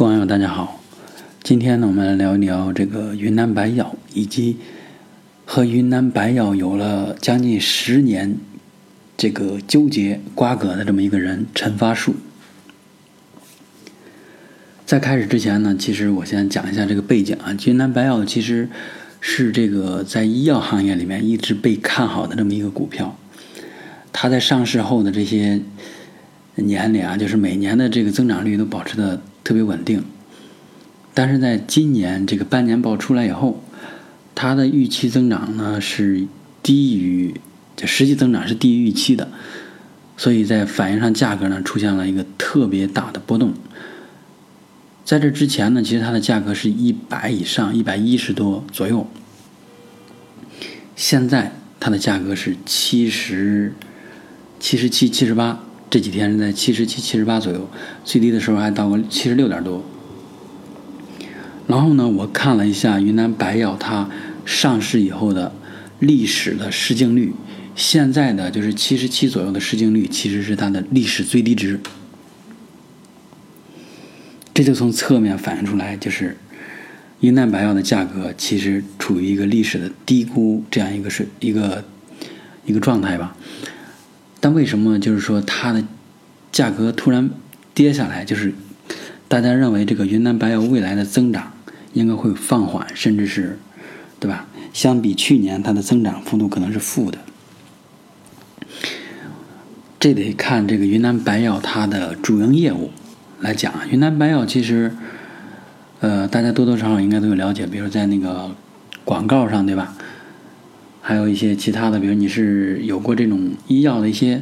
各位网友，大家好。今天呢，我们来聊一聊这个云南白药，以及和云南白药有了将近十年这个纠结瓜葛的这么一个人陈发树。在开始之前呢，其实我先讲一下这个背景啊。云南白药其实是这个在医药行业里面一直被看好的这么一个股票，它在上市后的这些年里啊，就是每年的这个增长率都保持的。特别稳定，但是在今年这个半年报出来以后，它的预期增长呢是低于，就实际增长是低于预期的，所以在反映上价格呢出现了一个特别大的波动。在这之前呢，其实它的价格是一百以上，一百一十多左右，现在它的价格是七十、七十七、七十八。这几天是在七十七、七十八左右，最低的时候还到过七十六点多。然后呢，我看了一下云南白药它上市以后的历史的市净率，现在的就是七十七左右的市净率，其实是它的历史最低值。这就从侧面反映出来，就是云南白药的价格其实处于一个历史的低估这样一个水一个一个状态吧。但为什么就是说它的价格突然跌下来？就是大家认为这个云南白药未来的增长应该会放缓，甚至是，对吧？相比去年，它的增长幅度可能是负的。这得看这个云南白药它的主营业务来讲。云南白药其实，呃，大家多多少少应该都有了解，比如在那个广告上，对吧？还有一些其他的，比如你是有过这种医药的一些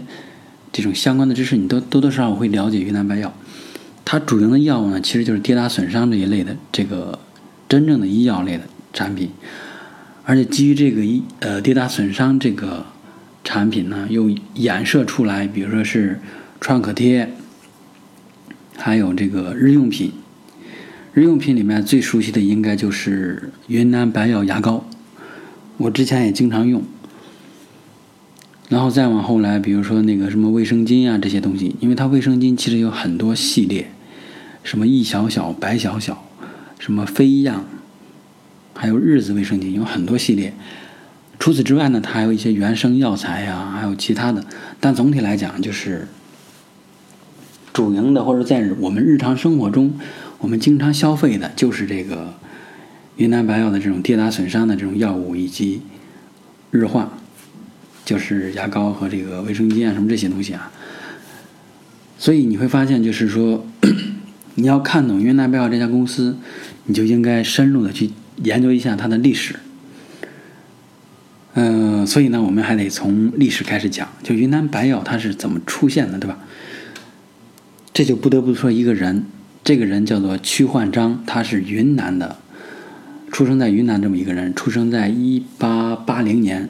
这种相关的知识，你都多多少少会了解云南白药。它主营的药物呢，其实就是跌打损伤这一类的这个真正的医药类的产品。而且基于这个一呃跌打损伤这个产品呢，又衍射出来，比如说是创可贴，还有这个日用品。日用品里面最熟悉的应该就是云南白药牙膏。我之前也经常用，然后再往后来，比如说那个什么卫生巾啊这些东西，因为它卫生巾其实有很多系列，什么一小小、白小小，什么飞样，还有日子卫生巾，有很多系列。除此之外呢，它还有一些原生药材呀，还有其他的。但总体来讲，就是主营的或者在我们日常生活中，我们经常消费的就是这个。云南白药的这种跌打损伤的这种药物，以及日化，就是牙膏和这个卫生巾啊，什么这些东西啊。所以你会发现，就是说，你要看懂云南白药这家公司，你就应该深入的去研究一下它的历史。嗯，所以呢，我们还得从历史开始讲，就云南白药它是怎么出现的，对吧？这就不得不说一个人，这个人叫做屈焕章，他是云南的。出生在云南这么一个人，出生在一八八零年。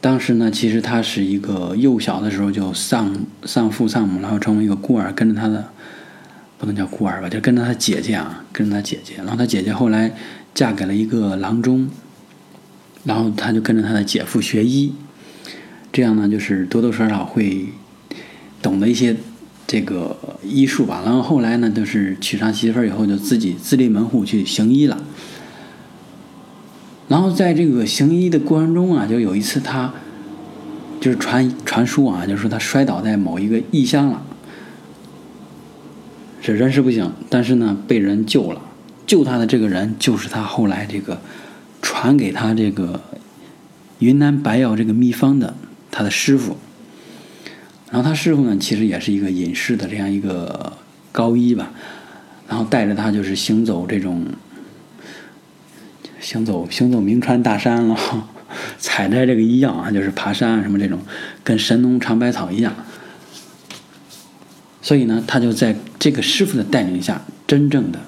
当时呢，其实他是一个幼小的时候就丧丧父丧母，然后成为一个孤儿，跟着他的不能叫孤儿吧，就跟着他姐姐啊，跟着他姐姐。然后他姐姐后来嫁给了一个郎中，然后他就跟着他的姐夫学医，这样呢，就是多多少少会懂得一些。这个医术吧，然后后来呢，就是娶上媳妇儿以后，就自己自立门户去行医了。然后在这个行医的过程中啊，就有一次他就是传传书啊，就是说他摔倒在某一个异乡了，是人事不省，但是呢被人救了。救他的这个人就是他后来这个传给他这个云南白药这个秘方的他的师傅。然后他师傅呢，其实也是一个隐士的这样一个高医吧，然后带着他就是行走这种，行走行走名川大山了，采摘这个医药啊，就是爬山啊什么这种，跟神农尝百草一样。所以呢，他就在这个师傅的带领下，真正的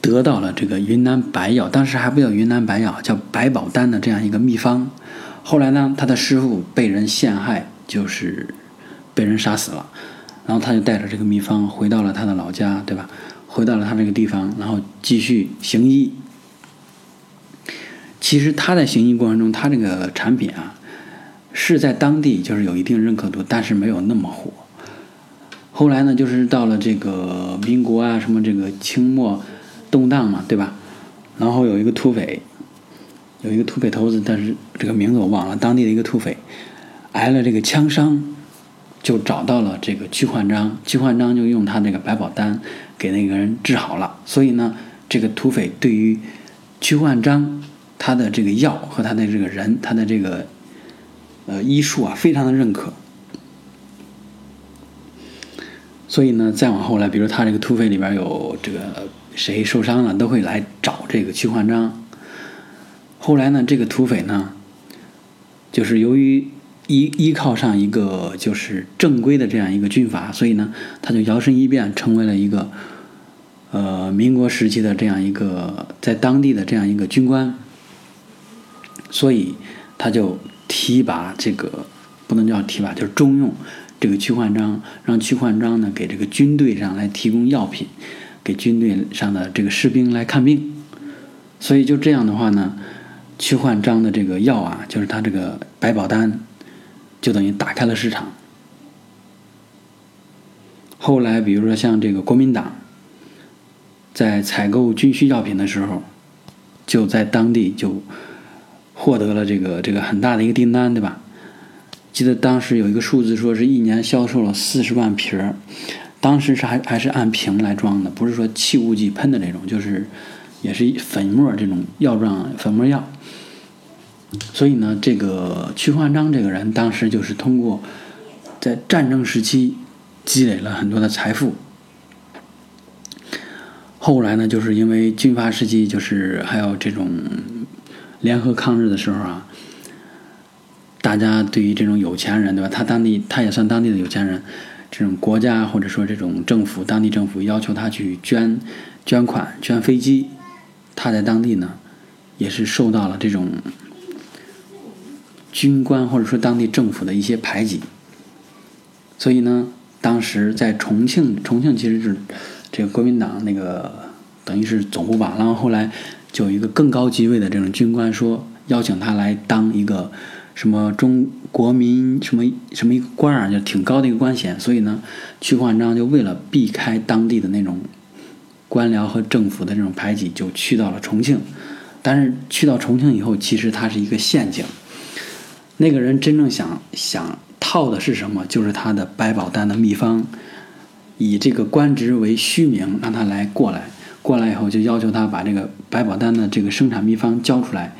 得到了这个云南白药，当时还不叫云南白药，叫百宝丹的这样一个秘方。后来呢，他的师傅被人陷害，就是被人杀死了。然后他就带着这个秘方回到了他的老家，对吧？回到了他这个地方，然后继续行医。其实他在行医过程中，他这个产品啊，是在当地就是有一定认可度，但是没有那么火。后来呢，就是到了这个民国啊，什么这个清末动荡嘛，对吧？然后有一个土匪，有一个土匪头子，但是这个名字我忘了，当地的一个土匪，挨了这个枪伤，就找到了这个屈焕章，屈焕章就用他那个百宝丹给那个人治好了。所以呢，这个土匪对于屈焕章他的这个药和他的这个人，他的这个呃医术啊，非常的认可。所以呢，再往后来，比如他这个土匪里边有这个谁受伤了，都会来找这个屈焕章。后来呢，这个土匪呢，就是由于依依靠上一个就是正规的这样一个军阀，所以呢，他就摇身一变成为了一个呃民国时期的这样一个在当地的这样一个军官。所以他就提拔这个不能叫提拔，就是重用。这个屈焕章让屈焕章呢给这个军队上来提供药品，给军队上的这个士兵来看病，所以就这样的话呢，屈焕章的这个药啊，就是他这个百宝丹，就等于打开了市场。后来比如说像这个国民党，在采购军需药品的时候，就在当地就获得了这个这个很大的一个订单，对吧？记得当时有一个数字，说是一年销售了四十万瓶儿，当时是还还是按瓶来装的，不是说气雾剂喷的那种，就是也是粉末这种药状粉末药。所以呢，这个屈焕章这个人当时就是通过在战争时期积累了很多的财富，后来呢，就是因为军阀时期，就是还有这种联合抗日的时候啊。大家对于这种有钱人，对吧？他当地他也算当地的有钱人，这种国家或者说这种政府，当地政府要求他去捐捐款、捐飞机，他在当地呢，也是受到了这种军官或者说当地政府的一些排挤。所以呢，当时在重庆，重庆其实是这个国民党那个等于是总部吧。然后后来就有一个更高级位的这种军官说，邀请他来当一个。什么中国民什么什么一个官儿，就挺高的一个官衔，所以呢，屈焕章就为了避开当地的那种官僚和政府的这种排挤，就去到了重庆。但是去到重庆以后，其实它是一个陷阱。那个人真正想想套的是什么？就是他的百宝丹的秘方，以这个官职为虚名，让他来过来。过来以后，就要求他把这个百宝丹的这个生产秘方交出来，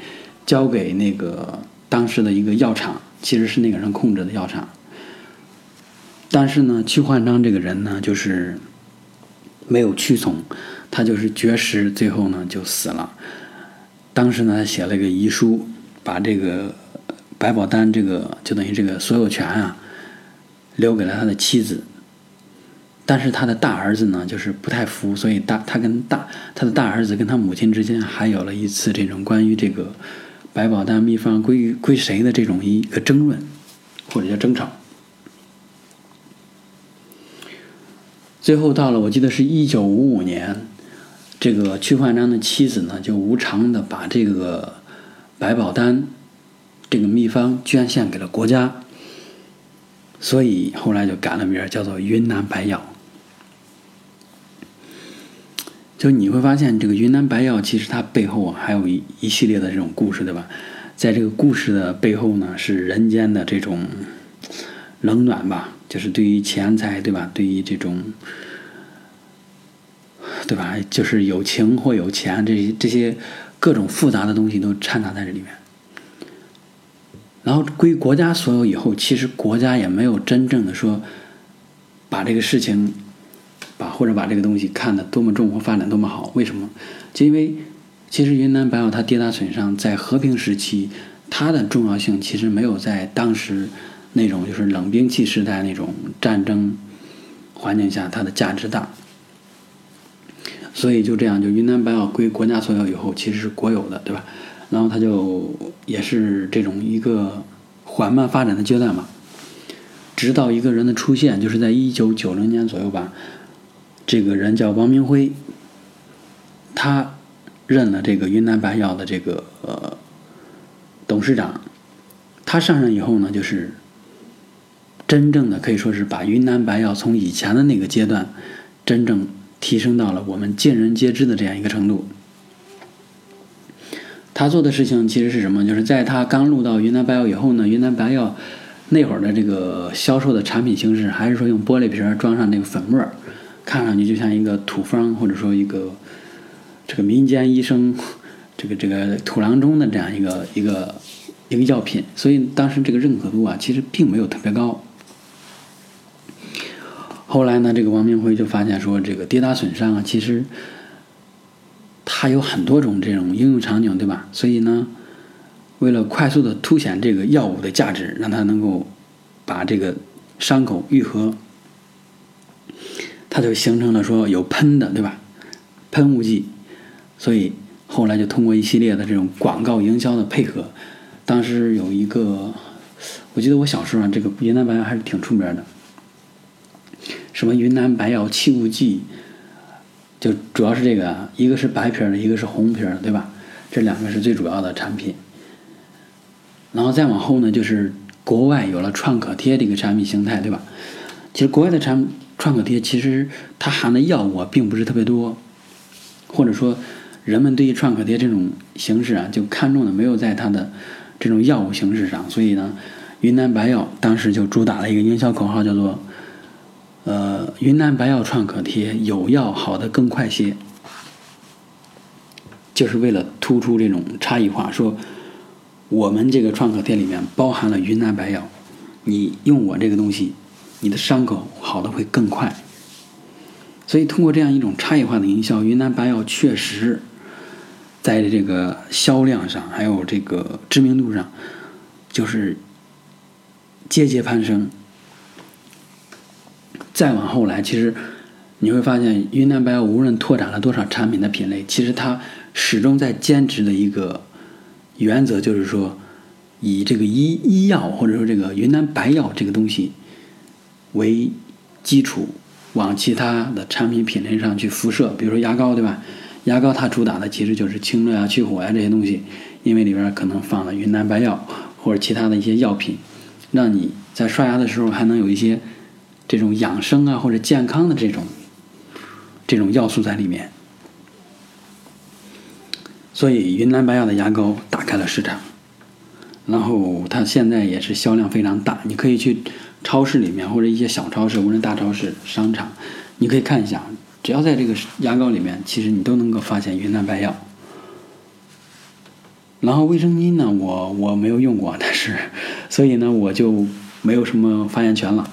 交给那个。当时的一个药厂其实是那个人控制的药厂，但是呢，屈焕章这个人呢，就是没有屈从，他就是绝食，最后呢就死了。当时呢，他写了一个遗书，把这个百宝丹这个就等于这个所有权啊，留给了他的妻子。但是他的大儿子呢，就是不太服，所以大他跟大他的大儿子跟他母亲之间还有了一次这种关于这个。百宝丹秘方归归谁的这种一个争论，或者叫争吵。最后到了，我记得是一九五五年，这个屈焕章的妻子呢，就无偿的把这个百宝丹这个秘方捐献给了国家，所以后来就改了名儿叫做云南白药。就你会发现，这个云南白药其实它背后啊还有一一系列的这种故事，对吧？在这个故事的背后呢，是人间的这种冷暖吧，就是对于钱财，对吧？对于这种，对吧？就是有情或有钱，这些这些各种复杂的东西都掺杂在这里面。然后归国家所有以后，其实国家也没有真正的说把这个事情。把或者把这个东西看得多么重或发展多么好？为什么？就因为其实云南白药它跌打损伤，在和平时期，它的重要性其实没有在当时那种就是冷兵器时代那种战争环境下它的价值大。所以就这样，就云南白药归国家所有以后，其实是国有的，对吧？然后它就也是这种一个缓慢发展的阶段嘛。直到一个人的出现，就是在一九九零年左右吧。这个人叫王明辉，他任了这个云南白药的这个呃董事长。他上任以后呢，就是真正的可以说是把云南白药从以前的那个阶段，真正提升到了我们尽人皆知的这样一个程度。他做的事情其实是什么？就是在他刚入到云南白药以后呢，云南白药那会儿的这个销售的产品形式，还是说用玻璃瓶装上那个粉末，看上去就像一个土方，或者说一个这个民间医生这个这个土郎中的这样一个一个一个药品，所以当时这个认可度啊，其实并没有特别高。后来呢，这个王明辉就发现说，这个跌打损伤啊，其实。它有很多种这种应用场景，对吧？所以呢，为了快速的凸显这个药物的价值，让它能够把这个伤口愈合，它就形成了说有喷的，对吧？喷雾剂。所以后来就通过一系列的这种广告营销的配合，当时有一个，我记得我小时候啊，这个云南白药还是挺出名的，什么云南白药气雾剂。就主要是这个，一个是白皮儿的，一个是红皮儿的，对吧？这两个是最主要的产品。然后再往后呢，就是国外有了创可贴这个产品形态，对吧？其实国外的产创可贴，其实它含的药物并不是特别多，或者说人们对于创可贴这种形式啊，就看中的没有在它的这种药物形式上。所以呢，云南白药当时就主打了一个营销口号，叫做。呃，云南白药创可贴有药好的更快些，就是为了突出这种差异化。说我们这个创可贴里面包含了云南白药，你用我这个东西，你的伤口好的会更快。所以通过这样一种差异化的营销，云南白药确实在这个销量上，还有这个知名度上，就是节节攀升。再往后来，其实你会发现，云南白药无论拓展了多少产品的品类，其实它始终在坚持的一个原则，就是说，以这个医医药或者说这个云南白药这个东西为基础，往其他的产品品类上去辐射。比如说牙膏，对吧？牙膏它主打的其实就是清热啊、去火呀这些东西，因为里边可能放了云南白药或者其他的一些药品，让你在刷牙的时候还能有一些。这种养生啊，或者健康的这种这种要素在里面，所以云南白药的牙膏打开了市场，然后它现在也是销量非常大。你可以去超市里面或者一些小超市，无论大超市、商场，你可以看一下，只要在这个牙膏里面，其实你都能够发现云南白药。然后卫生巾呢，我我没有用过，但是所以呢，我就没有什么发言权了。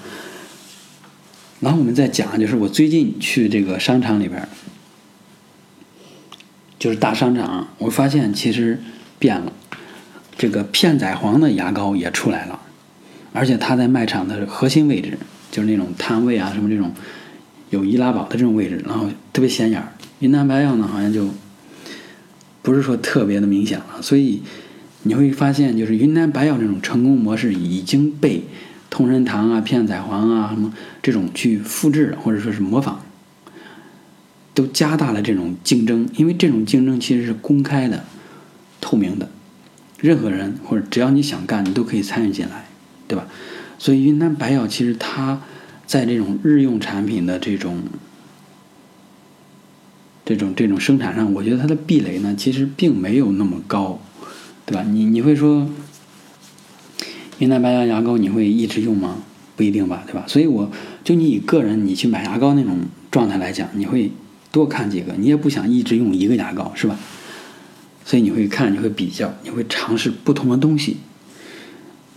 然后我们再讲，就是我最近去这个商场里边，就是大商场，我发现其实变了，这个片仔癀的牙膏也出来了，而且它在卖场的核心位置，就是那种摊位啊什么这种有易拉宝的这种位置，然后特别显眼儿。云南白药呢，好像就不是说特别的明显了，所以你会发现，就是云南白药这种成功模式已经被。同仁堂啊、片仔癀啊什么这种去复制或者说是模仿，都加大了这种竞争，因为这种竞争其实是公开的、透明的，任何人或者只要你想干，你都可以参与进来，对吧？所以云南白药其实它在这种日用产品的这种、这种、这种生产上，我觉得它的壁垒呢，其实并没有那么高，对吧？你你会说？云南白药牙膏你会一直用吗？不一定吧，对吧？所以我就你以个人你去买牙膏那种状态来讲，你会多看几个，你也不想一直用一个牙膏，是吧？所以你会看，你会比较，你会尝试不同的东西。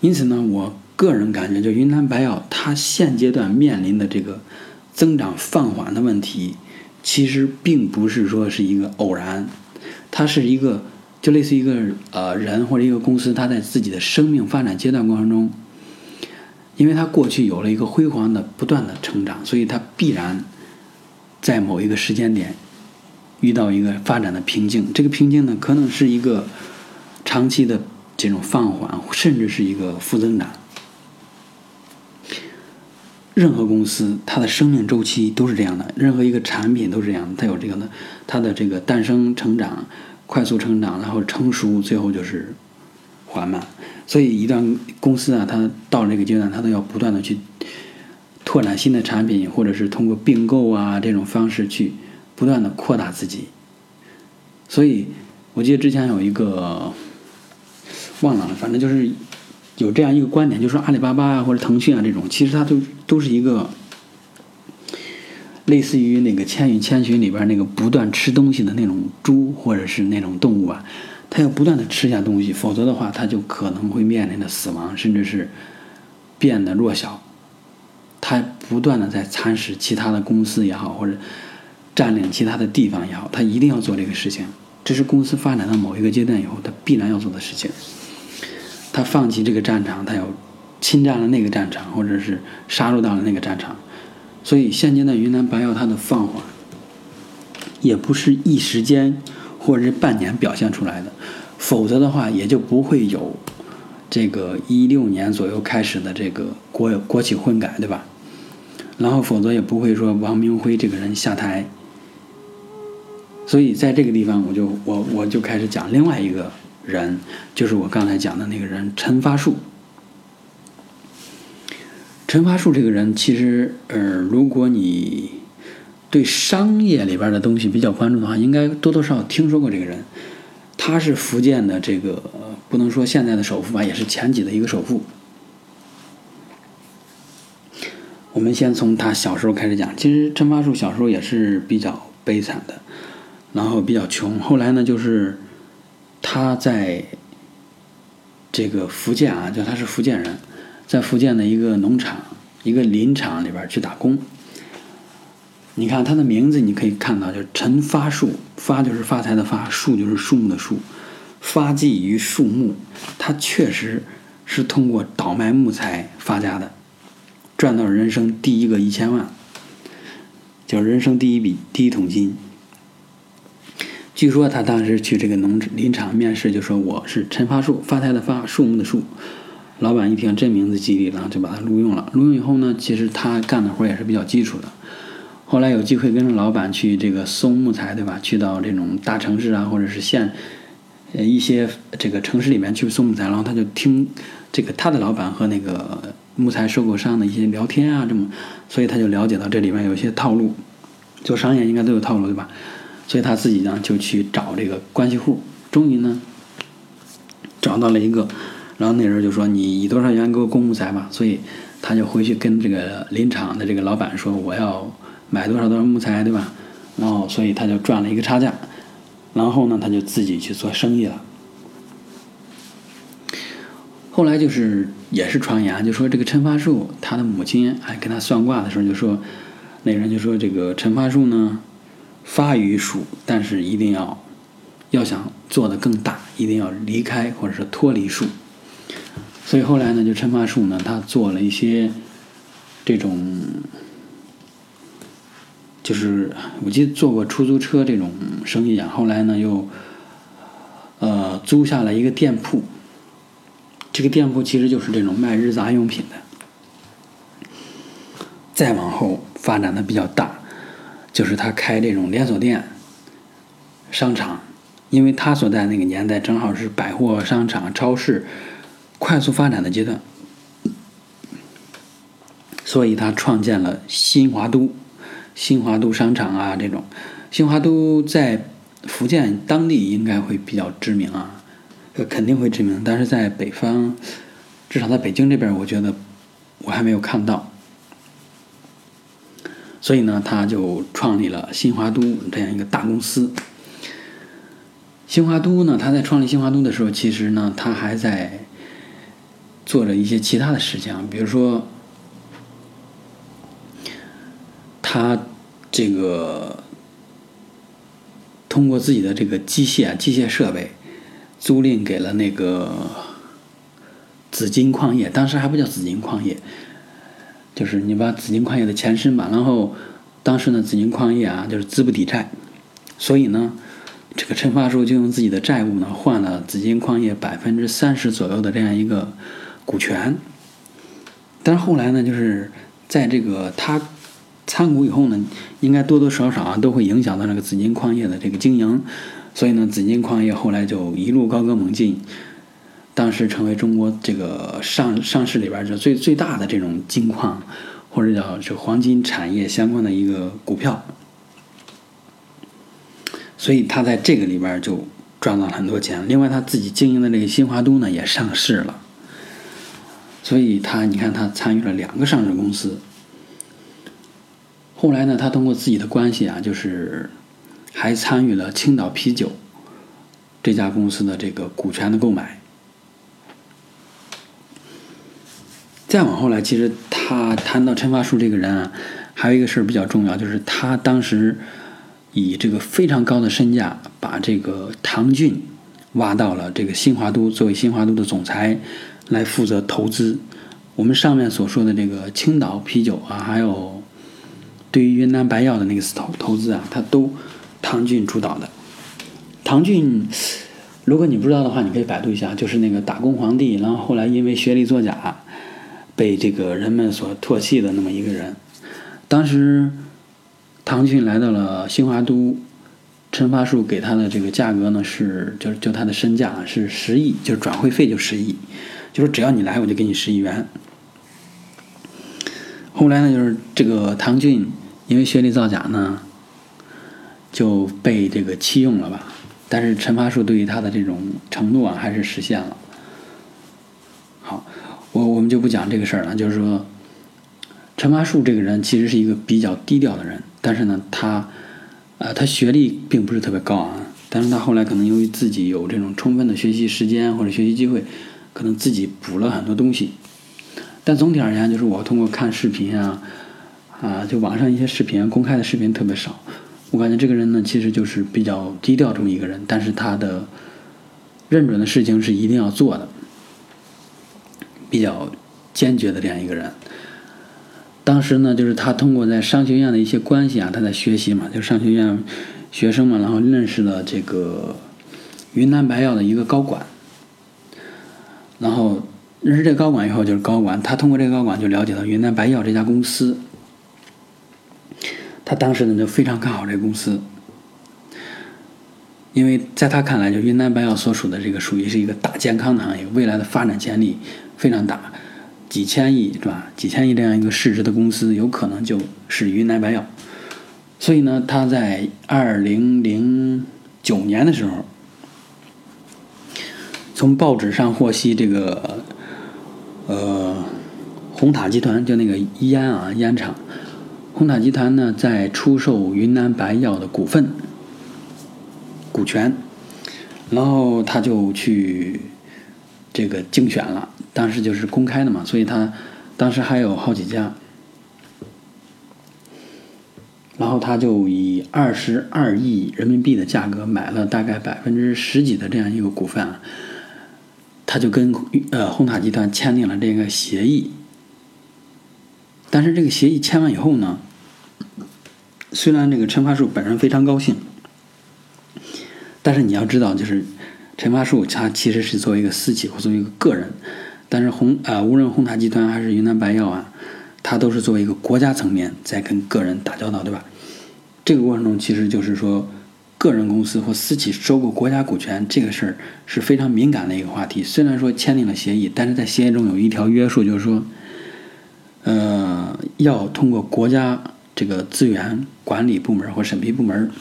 因此呢，我个人感觉，就云南白药它现阶段面临的这个增长放缓的问题，其实并不是说是一个偶然，它是一个。就类似一个呃人或者一个公司，他在自己的生命发展阶段过程中，因为他过去有了一个辉煌的不断的成长，所以他必然在某一个时间点遇到一个发展的瓶颈。这个瓶颈呢，可能是一个长期的这种放缓，甚至是一个负增长。任何公司它的生命周期都是这样的，任何一个产品都是这样的，它有这个呢，它的这个诞生成长。快速成长，然后成熟，最后就是缓慢。所以一段公司啊，它到了这个阶段，它都要不断的去拓展新的产品，或者是通过并购啊这种方式去不断的扩大自己。所以，我记得之前有一个忘了，反正就是有这样一个观点，就是说阿里巴巴啊或者腾讯啊这种，其实它都都是一个类似于那个《千与千寻》里边那个不断吃东西的那种猪或者是那种动物啊。它要不断的吃下东西，否则的话，它就可能会面临着死亡，甚至是变得弱小。它不断的在蚕食其他的公司也好，或者占领其他的地方也好，它一定要做这个事情。这是公司发展到某一个阶段以后，它必然要做的事情。它放弃这个战场，它要侵占了那个战场，或者是杀入到了那个战场。所以，现今的云南白药它的放缓，也不是一时间。或者是半年表现出来的，否则的话也就不会有这个一六年左右开始的这个国国企混改，对吧？然后否则也不会说王明辉这个人下台。所以在这个地方，我就我我就开始讲另外一个人，就是我刚才讲的那个人陈发树。陈发树这个人，其实呃，如果你对商业里边的东西比较关注的话，应该多多少少听说过这个人。他是福建的这个不能说现在的首富吧，也是前几的一个首富。我们先从他小时候开始讲。其实陈发树小时候也是比较悲惨的，然后比较穷。后来呢，就是他在这个福建啊，就他是福建人，在福建的一个农场、一个林场里边去打工。你看他的名字，你可以看到，就是陈发树，发就是发财的发，树就是树木的树，发迹于树木。他确实是通过倒卖木材发家的，赚到人生第一个一千万，就是人生第一笔第一桶金。据说他当时去这个农林场面试，就说我是陈发树，发财的发，树木的树。老板一听这名字吉利，然后就把他录用了。录用以后呢，其实他干的活也是比较基础的。后来有机会跟着老板去这个送木材，对吧？去到这种大城市啊，或者是县，呃一些这个城市里面去送木材，然后他就听这个他的老板和那个木材收购商的一些聊天啊，这么，所以他就了解到这里面有一些套路，做商业应该都有套路，对吧？所以他自己呢就去找这个关系户，终于呢找到了一个，然后那人就说你以多少元给我供木材吧，所以他就回去跟这个林场的这个老板说我要。买多少多少木材，对吧？然后，所以他就赚了一个差价。然后呢，他就自己去做生意了。后来就是也是传言，就说这个陈发树他的母亲还跟他算卦的时候就说，那人就说这个陈发树呢发于树，但是一定要要想做的更大，一定要离开或者是脱离树。所以后来呢，就陈发树呢，他做了一些这种。就是我记得做过出租车这种生意啊，后来呢又，呃租下了一个店铺。这个店铺其实就是这种卖日杂用品的。再往后发展的比较大，就是他开这种连锁店、商场，因为他所在那个年代正好是百货商场、超市快速发展的阶段，所以他创建了新华都。新华都商场啊，这种新华都在福建当地应该会比较知名啊，呃，肯定会知名。但是在北方，至少在北京这边，我觉得我还没有看到。所以呢，他就创立了新华都这样一个大公司。新华都呢，他在创立新华都的时候，其实呢，他还在做着一些其他的事情，比如说他。这个通过自己的这个机械机械设备租赁给了那个紫金矿业，当时还不叫紫金矿业，就是你把紫金矿业的前身嘛。然后当时呢，紫金矿业啊就是资不抵债，所以呢，这个陈发树就用自己的债务呢换了紫金矿业百分之三十左右的这样一个股权。但是后来呢，就是在这个他。参股以后呢，应该多多少少啊都会影响到那个紫金矿业的这个经营，所以呢，紫金矿业后来就一路高歌猛进。当时成为中国这个上上市里边就最最大的这种金矿或者叫这黄金产业相关的一个股票，所以他在这个里边就赚到了很多钱。另外，他自己经营的这个新华都呢也上市了，所以他你看他参与了两个上市公司。后来呢，他通过自己的关系啊，就是还参与了青岛啤酒这家公司的这个股权的购买。再往后来，其实他谈到陈发树这个人啊，还有一个事儿比较重要，就是他当时以这个非常高的身价，把这个唐骏挖到了这个新华都，作为新华都的总裁来负责投资。我们上面所说的这个青岛啤酒啊，还有对于云南白药的那个投投资啊，他都唐骏主导的。唐骏，如果你不知道的话，你可以百度一下，就是那个打工皇帝，然后后来因为学历作假。被这个人们所唾弃的那么一个人，当时唐骏来到了新华都，陈发树给他的这个价格呢是，就是就他的身价是十亿，就是转会费就十亿，就是只要你来我就给你十亿元。后来呢，就是这个唐骏因为学历造假呢，就被这个弃用了吧，但是陈发树对于他的这种承诺啊还是实现了。好。我我们就不讲这个事儿了，就是说，陈发树这个人其实是一个比较低调的人，但是呢，他，呃，他学历并不是特别高啊，但是他后来可能由于自己有这种充分的学习时间或者学习机会，可能自己补了很多东西。但总体而言，就是我通过看视频啊，啊，就网上一些视频公开的视频特别少，我感觉这个人呢，其实就是比较低调这么一个人，但是他的认准的事情是一定要做的。比较坚决的这样一个人，当时呢，就是他通过在商学院的一些关系啊，他在学习嘛，就商学院学生嘛，然后认识了这个云南白药的一个高管，然后认识这个高管以后，就是高管，他通过这个高管就了解到云南白药这家公司，他当时呢就非常看好这个公司。因为在他看来，就云南白药所属的这个属于是一个大健康的行业，未来的发展潜力非常大，几千亿是吧？几千亿这样一个市值的公司，有可能就是云南白药。所以呢，他在二零零九年的时候，从报纸上获悉这个，呃，红塔集团就那个烟啊烟厂，红塔集团呢在出售云南白药的股份。股权，然后他就去这个竞选了，当时就是公开的嘛，所以他当时还有好几家，然后他就以二十二亿人民币的价格买了大概百分之十几的这样一个股份，他就跟呃红塔集团签订了这个协议，但是这个协议签完以后呢，虽然这个陈发树本人非常高兴。但是你要知道，就是陈发树他其实是作为一个私企或作为一个个人，但是红啊，无论红塔集团还是云南白药啊，他都是作为一个国家层面在跟个人打交道，对吧？这个过程中，其实就是说，个人公司或私企收购国家股权这个事儿是非常敏感的一个话题。虽然说签订了协议，但是在协议中有一条约束，就是说，呃，要通过国家这个资源管理部门或审批部门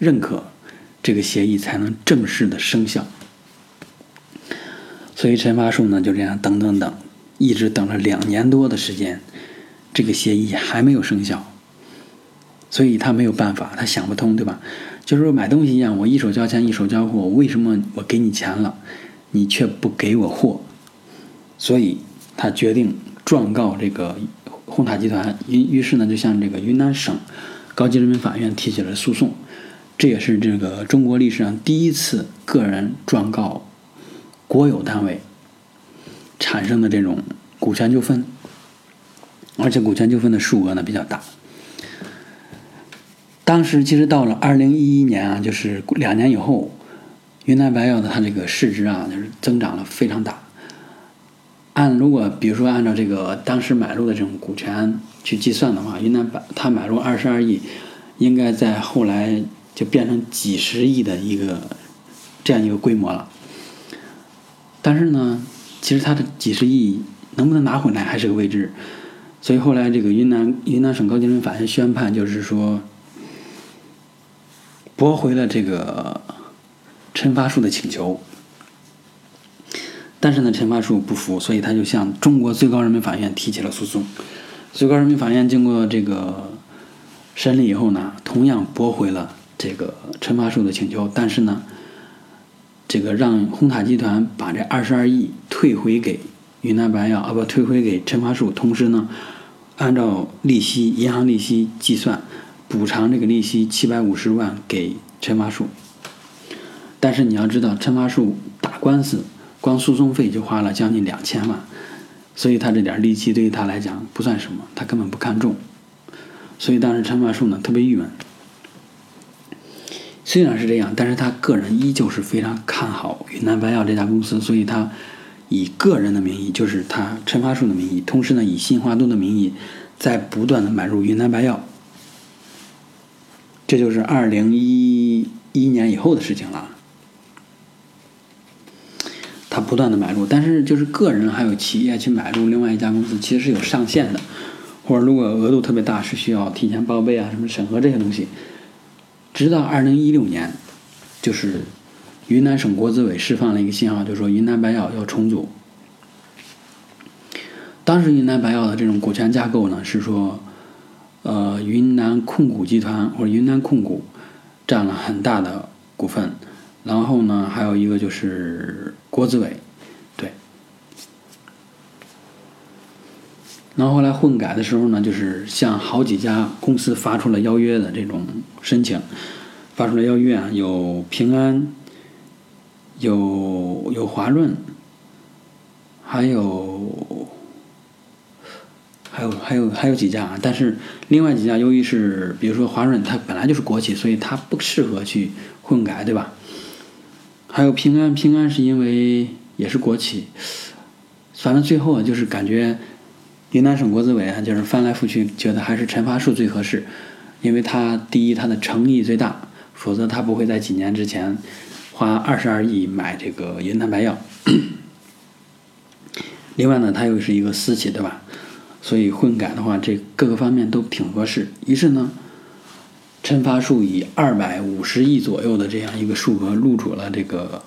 认可。这个协议才能正式的生效，所以陈发树呢就这样等等等，一直等了两年多的时间，这个协议还没有生效，所以他没有办法，他想不通，对吧？就是说买东西一样，我一手交钱一手交货，为什么我给你钱了，你却不给我货？所以他决定状告这个红塔集团，于于是呢就向这个云南省高级人民法院提起了诉讼。这也是这个中国历史上第一次个人状告国有单位产生的这种股权纠纷，而且股权纠纷的数额呢比较大。当时其实到了二零一一年啊，就是两年以后，云南白药的它这个市值啊就是增长了非常大。按如果比如说按照这个当时买入的这种股权去计算的话，云南白它买入二十二亿，应该在后来。就变成几十亿的一个这样一个规模了。但是呢，其实它的几十亿能不能拿回来还是个未知。所以后来这个云南云南省高级人民法院宣判，就是说驳回了这个陈发树的请求。但是呢，陈发树不服，所以他就向中国最高人民法院提起了诉讼。最高人民法院经过这个审理以后呢，同样驳回了这个陈发树的请求，但是呢，这个让红塔集团把这二十二亿退回给云南白药啊，不退回给陈发树，同时呢，按照利息银行利息计算，补偿这个利息七百五十万给陈发树。但是你要知道，陈发树打官司。光诉讼费就花了将近两千万，所以他这点利息对于他来讲不算什么，他根本不看重。所以当时陈发树呢特别郁闷。虽然是这样，但是他个人依旧是非常看好云南白药这家公司，所以他以个人的名义，就是他陈发树的名义，同时呢以新华都的名义，在不断的买入云南白药。这就是二零一一年以后的事情了。他不断的买入，但是就是个人还有企业去买入另外一家公司，其实是有上限的，或者如果额度特别大，是需要提前报备啊，什么审核这些东西。直到二零一六年，就是云南省国资委释放了一个信号，就说云南白药要重组。当时云南白药的这种股权架构呢，是说，呃，云南控股集团或者云南控股占了很大的股份。然后呢，还有一个就是国资委，对。然后后来混改的时候呢，就是向好几家公司发出了邀约的这种申请，发出了邀约啊，有平安，有有华润，还有还有还有还有几家啊，但是另外几家由于是，比如说华润，它本来就是国企，所以它不适合去混改，对吧？还有平安，平安是因为也是国企，反正最后啊，就是感觉云南省国资委啊，就是翻来覆去觉得还是陈发树最合适，因为他第一他的诚意最大，否则他不会在几年之前花二十二亿买这个云南白药。另外呢，他又是一个私企，对吧？所以混改的话，这各个方面都挺合适。于是呢。陈发树以二百五十亿左右的这样一个数额入主了这个，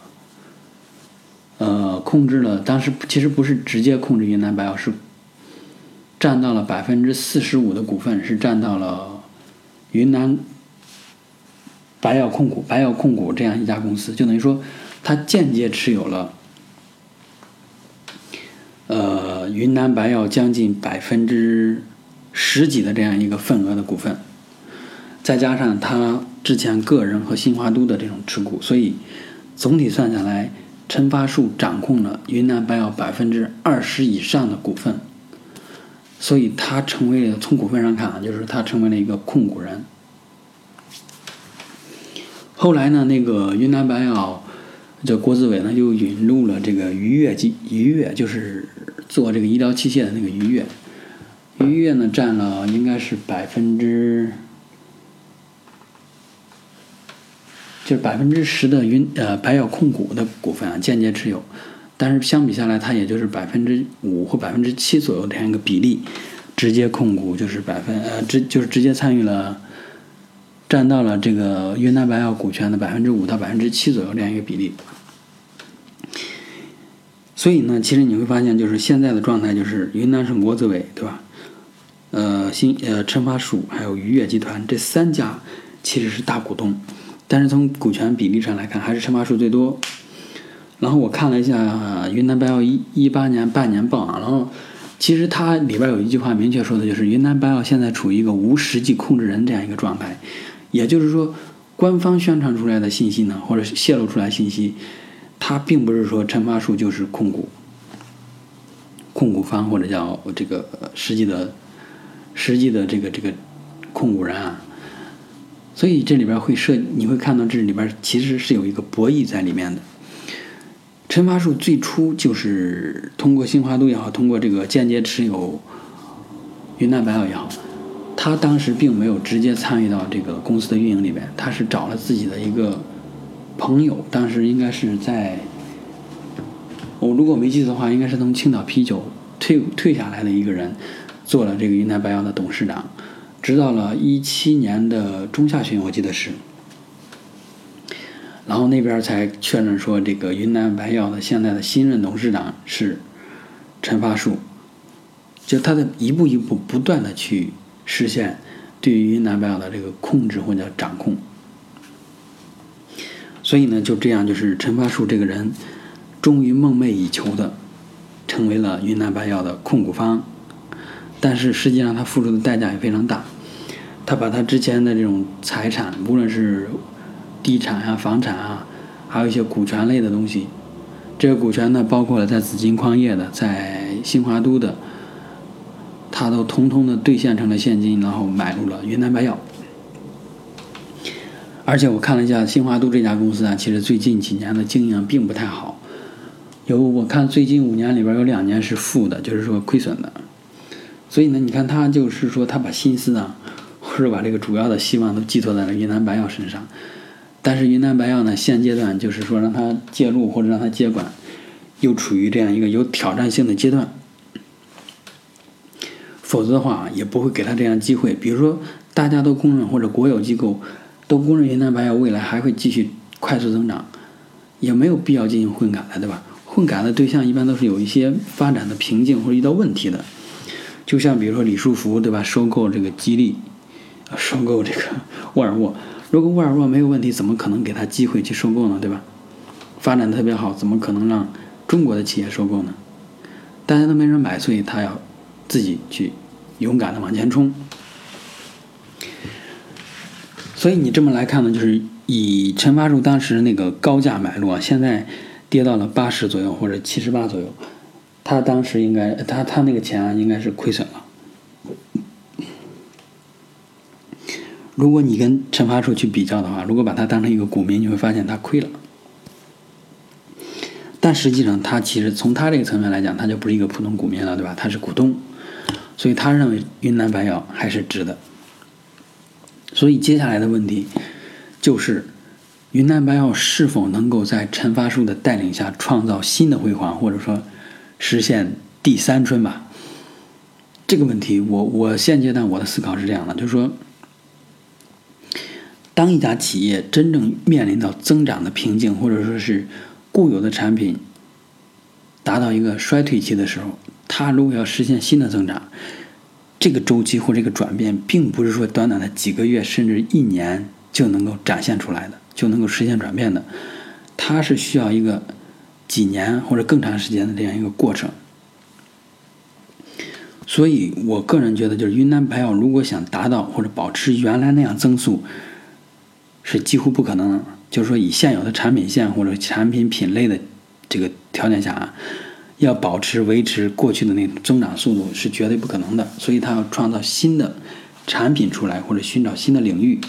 呃，控制了当时其实不是直接控制云南白药，是占到了百分之四十五的股份，是占到了云南白药控股、白药控股这样一家公司，就等于说他间接持有了，呃，云南白药将近百分之十几的这样一个份额的股份。再加上他之前个人和新华都的这种持股，所以总体算下来，陈发树掌控了云南白药百分之二十以上的股份，所以他成为了从股份上看啊，就是他成为了一个控股人。后来呢，那个云南白药这国资委呢又引入了这个愉悦机，愉悦就是做这个医疗器械的那个愉悦，愉悦呢占了应该是百分之。就是百分之十的云呃白药控股的股份啊，间接持有，但是相比下来，它也就是百分之五或百分之七左右这样一个比例，直接控股就是百分呃直就是直接参与了，占到了这个云南白药股权的百分之五到百分之七左右这样一个比例。所以呢，其实你会发现，就是现在的状态就是云南省国资委对吧？呃新呃陈发树还有愉悦集团这三家其实是大股东。但是从股权比例上来看，还是陈发树最多。然后我看了一下云南白药一一八年半年报啊，然后其实它里边有一句话明确说的就是云南白药现在处于一个无实际控制人这样一个状态，也就是说，官方宣传出来的信息呢，或者泄露出来信息，它并不是说陈发树就是控股控股方或者叫这个实际的实际的这个这个控股人啊。所以这里边会设，你会看到这里边其实是有一个博弈在里面的。陈发树最初就是通过新华都也好，通过这个间接持有云南白药也好，他当时并没有直接参与到这个公司的运营里面，他是找了自己的一个朋友，当时应该是在我如果没记错的话，应该是从青岛啤酒退退下来的一个人，做了这个云南白药的董事长，直到了一七年的中下旬，我记得是，然后那边才确认说这个云南白药的现在的新任董事长是陈发树，就他在一步一步不断的去实现对于云南白药的这个控制或者掌控，所以呢，就这样就是陈发树这个人。终于梦寐以求的成为了云南白药的控股方，但是实际上他付出的代价也非常大。他把他之前的这种财产，无论是地产啊、房产啊，还有一些股权类的东西，这个股权呢，包括了在紫金矿业的、在新华都的，他都通通的兑现成了现金，然后买入了云南白药。而且我看了一下新华都这家公司啊，其实最近几年的经营并不太好。有我看最近五年里边有两年是负的，就是说亏损的。所以呢，你看他就是说他把心思啊，或者把这个主要的希望都寄托在了云南白药身上。但是云南白药呢，现阶段就是说让他介入或者让他接管，又处于这样一个有挑战性的阶段。否则的话，也不会给他这样机会。比如说，大家都公认或者国有机构都公认云南白药未来还会继续快速增长，也没有必要进行混改了，对吧？混改的对象一般都是有一些发展的瓶颈或者遇到问题的，就像比如说李书福对吧？收购这个吉利，收购这个 沃尔沃。如果沃尔沃没有问题，怎么可能给他机会去收购呢？对吧？发展特别好，怎么可能让中国的企业收购呢？大家都没人买，所以他要自己去勇敢的往前冲。所以你这么来看呢，就是以陈发树当时那个高价买入啊，现在。跌到了八十左右或者七十八左右，他当时应该他他那个钱啊应该是亏损了。如果你跟陈发树去比较的话，如果把他当成一个股民，你会发现他亏了。但实际上，他其实从他这个层面来讲，他就不是一个普通股民了，对吧？他是股东，所以他认为云南白药还是值的。所以接下来的问题就是。云南白药是否能够在陈发树的带领下创造新的辉煌，或者说实现第三春吧？这个问题，我我现阶段我的思考是这样的，就是说，当一家企业真正面临到增长的瓶颈，或者说是固有的产品达到一个衰退期的时候，它如果要实现新的增长，这个周期或这个转变，并不是说短短的几个月甚至一年就能够展现出来的。就能够实现转变的，它是需要一个几年或者更长时间的这样一个过程。所以我个人觉得，就是云南白药如果想达到或者保持原来那样增速，是几乎不可能。就是说，以现有的产品线或者产品品类的这个条件下啊，要保持维持过去的那增长速度是绝对不可能的。所以，它要创造新的产品出来，或者寻找新的领域。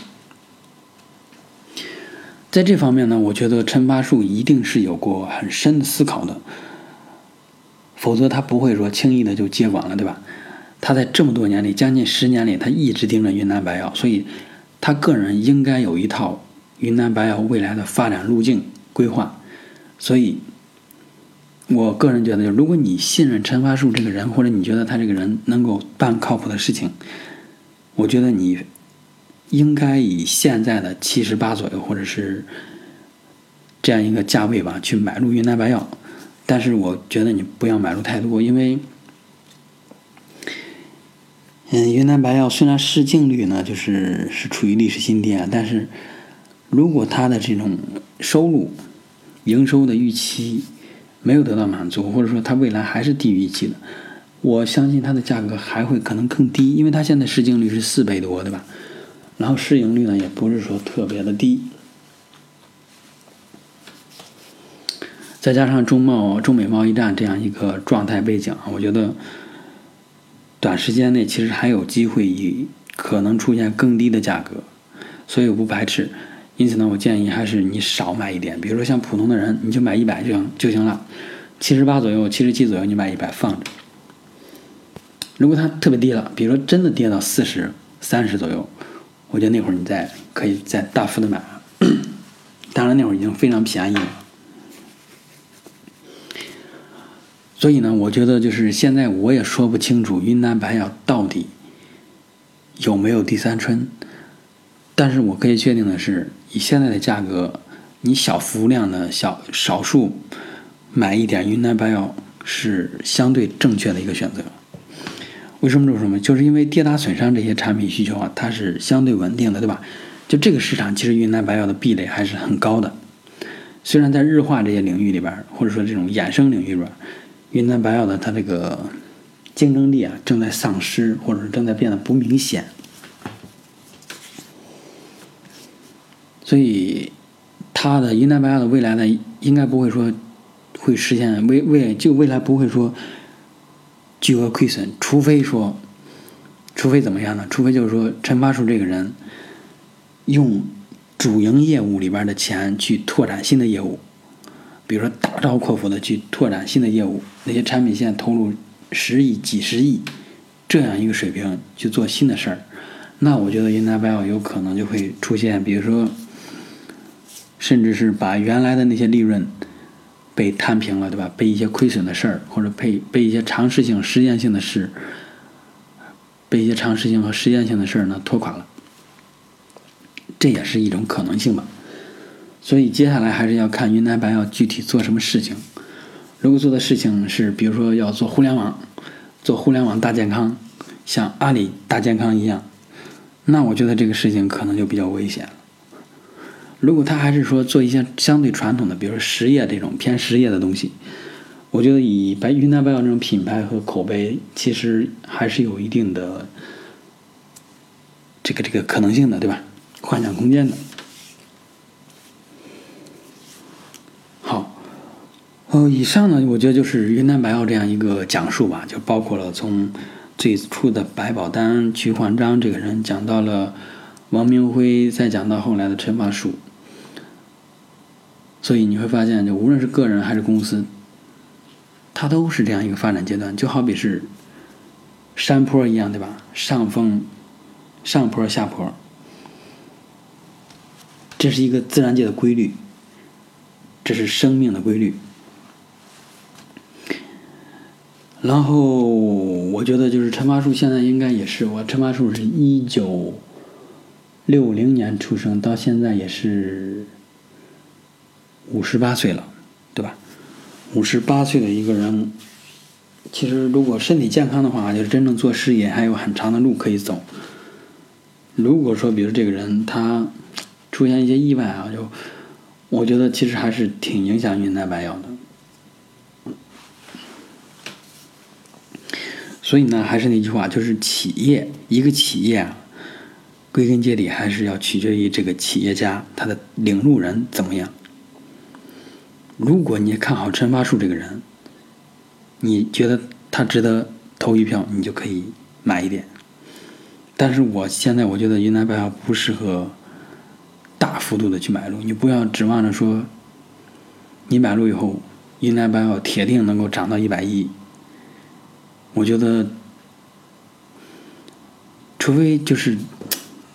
在这方面呢，我觉得陈发树一定是有过很深的思考的，否则他不会说轻易的就接管了，对吧？他在这么多年里，将近十年里，他一直盯着云南白药，所以他个人应该有一套云南白药未来的发展路径规划。所以，我个人觉得，如果你信任陈发树这个人，或者你觉得他这个人能够办靠谱的事情，我觉得你。应该以现在的七十八左右，或者是这样一个价位吧，去买入云南白药。但是我觉得你不要买入太多，因为，嗯，云南白药虽然市净率呢就是是处于历史新低啊，但是如果它的这种收入、营收的预期没有得到满足，或者说它未来还是低于预期的，我相信它的价格还会可能更低，因为它现在市净率是四倍多，对吧？然后市盈率呢，也不是说特别的低，再加上中贸中美贸易战这样一个状态背景，我觉得短时间内其实还有机会以可能出现更低的价格，所以我不排斥。因此呢，我建议还是你少买一点，比如说像普通的人，你就买一百就行就行了，七十八左右、七十七左右，你买一百放着。如果它特别低了，比如说真的跌到四十三十左右。我觉得那会儿你再可以再大幅的买，当然那会儿已经非常便宜了。所以呢，我觉得就是现在我也说不清楚云南白药到底有没有第三春，但是我可以确定的是，以现在的价格，你小幅量的小少数买一点云南白药是相对正确的一个选择。为什么这么说呢？就是因为跌打损伤这些产品需求啊，它是相对稳定的，对吧？就这个市场，其实云南白药的壁垒还是很高的。虽然在日化这些领域里边，或者说这种衍生领域里边，云南白药的它这个竞争力啊正在丧失，或者是正在变得不明显，所以它的云南白药的未来呢，应该不会说会实现未未就未来不会说巨额亏损，除非说，除非怎么样呢？除非就是说陈发树这个人用主营业务里边的钱去拓展新的业务。比如说，大刀阔斧的去拓展新的业务，那些产品线投入十亿、几十亿这样一个水平去做新的事儿，那我觉得云南白药有可能就会出现，比如说，甚至是把原来的那些利润被摊平了，对吧？被一些亏损的事儿，或者被被一些尝试性、实验性的事，被一些尝试性和实验性的事儿呢拖垮了，这也是一种可能性吧。所以接下来还是要看云南白药具体做什么事情。如果做的事情是，比如说要做互联网，做互联网大健康，像阿里大健康一样，那我觉得这个事情可能就比较危险了。如果他还是说做一些相对传统的，比如说实业这种偏实业的东西，我觉得以白云南白药这种品牌和口碑，其实还是有一定的这个这个可能性的，对吧？幻想空间的。好呃，以上呢，我觉得就是云南白药这样一个讲述吧，就包括了从最初的白宝丹、曲焕章这个人，讲到了王明辉，再讲到后来的陈发树。所以你会发现，就无论是个人还是公司，它都是这样一个发展阶段，就好比是山坡一样，对吧？上峰、上坡、下坡，这是一个自然界的规律，这是生命的规律。然后我觉得就是陈发树现在应该也是我陈发树是一九六零年出生，到现在也是五十八岁了，对吧？五十八岁的一个人，其实如果身体健康的话，就是真正做事业还有很长的路可以走。如果说比如这个人他出现一些意外啊，就我觉得其实还是挺影响云南白药的。所以呢，还是那句话，就是企业一个企业啊，归根结底还是要取决于这个企业家他的领路人怎么样。如果你看好陈发树这个人，你觉得他值得投一票，你就可以买一点。但是我现在我觉得云南白药不适合大幅度的去买入，你不要指望着说你买入以后，云南白药铁定能够涨到一百亿。我觉得，除非就是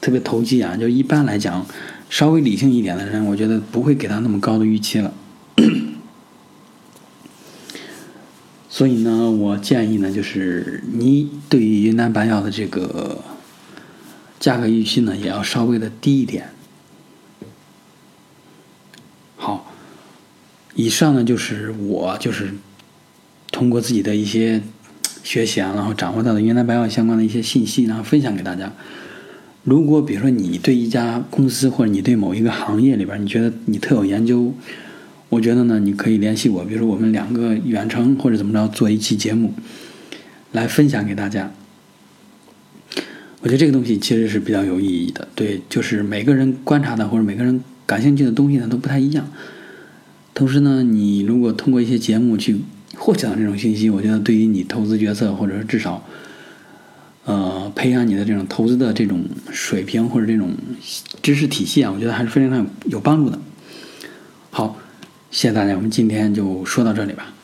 特别投机啊，就一般来讲，稍微理性一点的人，我觉得不会给他那么高的预期了。所以呢，我建议呢，就是你对于云南白药的这个价格预期呢，也要稍微的低一点。好，以上呢就是我就是通过自己的一些。学习啊，然后掌握到的云南白药相关的一些信息，然后分享给大家。如果比如说你对一家公司或者你对某一个行业里边，你觉得你特有研究，我觉得呢，你可以联系我，比如说我们两个远程或者怎么着做一期节目，来分享给大家。我觉得这个东西其实是比较有意义的，对，就是每个人观察的或者每个人感兴趣的东西呢都不太一样。同时呢，你如果通过一些节目去。获取到这种信息，我觉得对于你投资决策，或者是至少，呃，培养你的这种投资的这种水平或者这种知识体系啊，我觉得还是非常有有帮助的。好，谢谢大家，我们今天就说到这里吧。